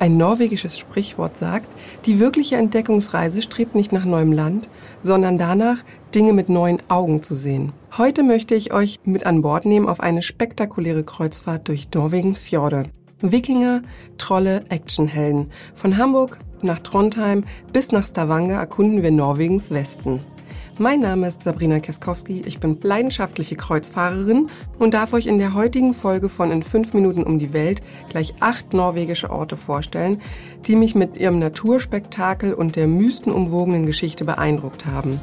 Ein norwegisches Sprichwort sagt, die wirkliche Entdeckungsreise strebt nicht nach neuem Land, sondern danach, Dinge mit neuen Augen zu sehen. Heute möchte ich euch mit an Bord nehmen auf eine spektakuläre Kreuzfahrt durch Norwegens Fjorde. Wikinger, Trolle, Actionhelden. Von Hamburg nach Trondheim bis nach Stavanger erkunden wir Norwegens Westen. Mein Name ist Sabrina Keskowski, ich bin leidenschaftliche Kreuzfahrerin und darf euch in der heutigen Folge von In 5 Minuten um die Welt gleich acht norwegische Orte vorstellen, die mich mit ihrem Naturspektakel und der mystenumwogenen Geschichte beeindruckt haben.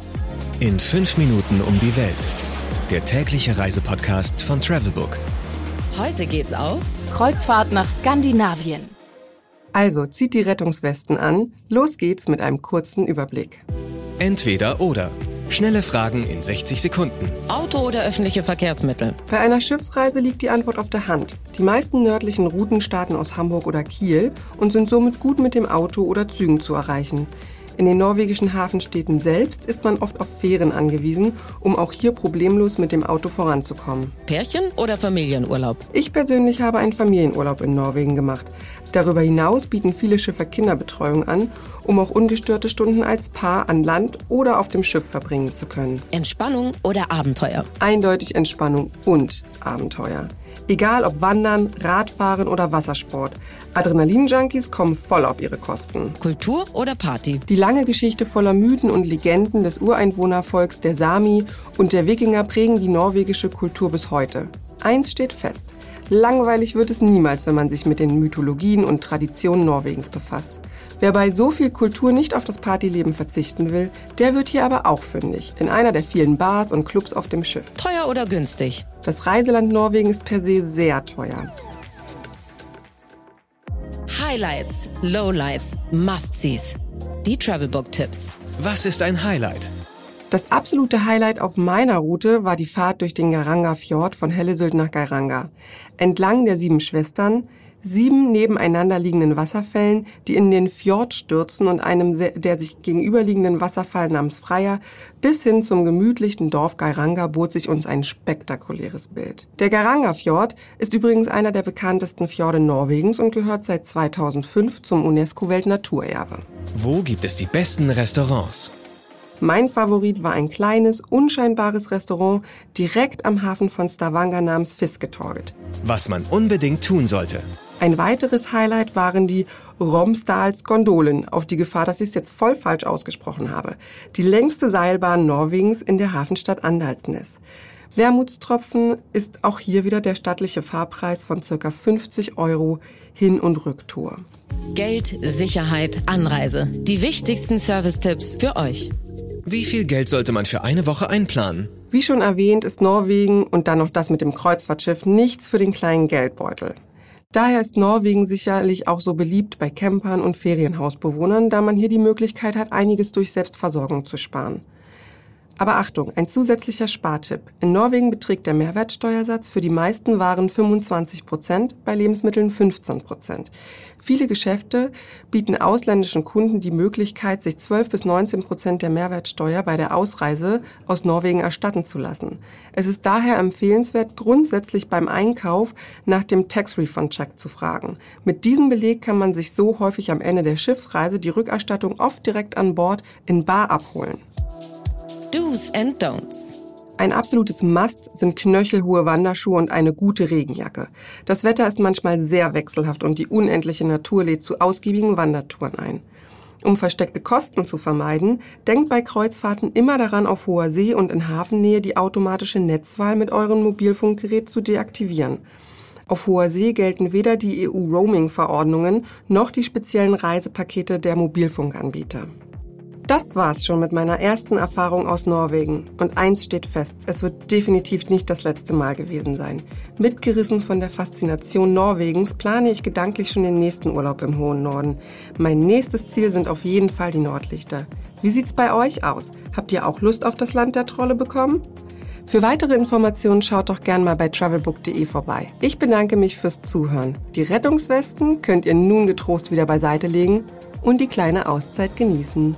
In 5 Minuten um die Welt. Der tägliche Reisepodcast von Travelbook. Heute geht's auf Kreuzfahrt nach Skandinavien. Also zieht die Rettungswesten an, los geht's mit einem kurzen Überblick. Entweder oder. Schnelle Fragen in 60 Sekunden. Auto oder öffentliche Verkehrsmittel? Bei einer Schiffsreise liegt die Antwort auf der Hand. Die meisten nördlichen Routen starten aus Hamburg oder Kiel und sind somit gut mit dem Auto oder Zügen zu erreichen. In den norwegischen Hafenstädten selbst ist man oft auf Fähren angewiesen, um auch hier problemlos mit dem Auto voranzukommen. Pärchen oder Familienurlaub? Ich persönlich habe einen Familienurlaub in Norwegen gemacht. Darüber hinaus bieten viele Schiffe Kinderbetreuung an, um auch ungestörte Stunden als Paar an Land oder auf dem Schiff verbringen zu können. Entspannung oder Abenteuer? Eindeutig Entspannung und Abenteuer. Egal ob Wandern, Radfahren oder Wassersport. Adrenalin-Junkies kommen voll auf ihre Kosten. Kultur oder Party? Die lange Geschichte voller Mythen und Legenden des Ureinwohnervolks der Sami und der Wikinger prägen die norwegische Kultur bis heute. Eins steht fest. Langweilig wird es niemals, wenn man sich mit den Mythologien und Traditionen Norwegens befasst. Wer bei so viel Kultur nicht auf das Partyleben verzichten will, der wird hier aber auch fündig, in einer der vielen Bars und Clubs auf dem Schiff. Teuer oder günstig? Das Reiseland Norwegen ist per se sehr teuer. Highlights, Lowlights, Must-Sees. Die Travelbook-Tipps. Was ist ein Highlight? Das absolute Highlight auf meiner Route war die Fahrt durch den Garanga Fjord von Hellesylt nach Geiranger. Entlang der sieben Schwestern, sieben nebeneinander liegenden Wasserfällen, die in den Fjord stürzen und einem der sich gegenüberliegenden Wasserfall namens Freier bis hin zum gemütlichen Dorf Geiranger bot sich uns ein spektakuläres Bild. Der Geiranger Fjord ist übrigens einer der bekanntesten Fjorde Norwegens und gehört seit 2005 zum UNESCO-Weltnaturerbe. Wo gibt es die besten Restaurants? Mein Favorit war ein kleines, unscheinbares Restaurant direkt am Hafen von Stavanger namens Fisketorget. Was man unbedingt tun sollte. Ein weiteres Highlight waren die Romsdals Gondolen, auf die Gefahr, dass ich es jetzt voll falsch ausgesprochen habe. Die längste Seilbahn Norwegens in der Hafenstadt Andalsnes. Wermutstropfen ist auch hier wieder der stattliche Fahrpreis von ca. 50 Euro Hin- und Rücktour. Geld, Sicherheit, Anreise. Die wichtigsten Service-Tipps für euch. Wie viel Geld sollte man für eine Woche einplanen? Wie schon erwähnt, ist Norwegen und dann noch das mit dem Kreuzfahrtschiff nichts für den kleinen Geldbeutel. Daher ist Norwegen sicherlich auch so beliebt bei Campern und Ferienhausbewohnern, da man hier die Möglichkeit hat, einiges durch Selbstversorgung zu sparen. Aber Achtung, ein zusätzlicher Spartipp. In Norwegen beträgt der Mehrwertsteuersatz für die meisten Waren 25 Prozent, bei Lebensmitteln 15 Prozent. Viele Geschäfte bieten ausländischen Kunden die Möglichkeit, sich 12 bis 19 Prozent der Mehrwertsteuer bei der Ausreise aus Norwegen erstatten zu lassen. Es ist daher empfehlenswert, grundsätzlich beim Einkauf nach dem Tax Refund Check zu fragen. Mit diesem Beleg kann man sich so häufig am Ende der Schiffsreise die Rückerstattung oft direkt an Bord in Bar abholen. Do's and Don'ts. Ein absolutes Must sind knöchelhohe Wanderschuhe und eine gute Regenjacke. Das Wetter ist manchmal sehr wechselhaft und die unendliche Natur lädt zu ausgiebigen Wandertouren ein. Um versteckte Kosten zu vermeiden, denkt bei Kreuzfahrten immer daran, auf hoher See und in Hafennähe die automatische Netzwahl mit eurem Mobilfunkgerät zu deaktivieren. Auf hoher See gelten weder die EU-Roaming-Verordnungen noch die speziellen Reisepakete der Mobilfunkanbieter. Das war's schon mit meiner ersten Erfahrung aus Norwegen. Und eins steht fest, es wird definitiv nicht das letzte Mal gewesen sein. Mitgerissen von der Faszination Norwegens plane ich gedanklich schon den nächsten Urlaub im hohen Norden. Mein nächstes Ziel sind auf jeden Fall die Nordlichter. Wie sieht's bei euch aus? Habt ihr auch Lust auf das Land der Trolle bekommen? Für weitere Informationen schaut doch gern mal bei travelbook.de vorbei. Ich bedanke mich fürs Zuhören. Die Rettungswesten könnt ihr nun getrost wieder beiseite legen und die kleine Auszeit genießen.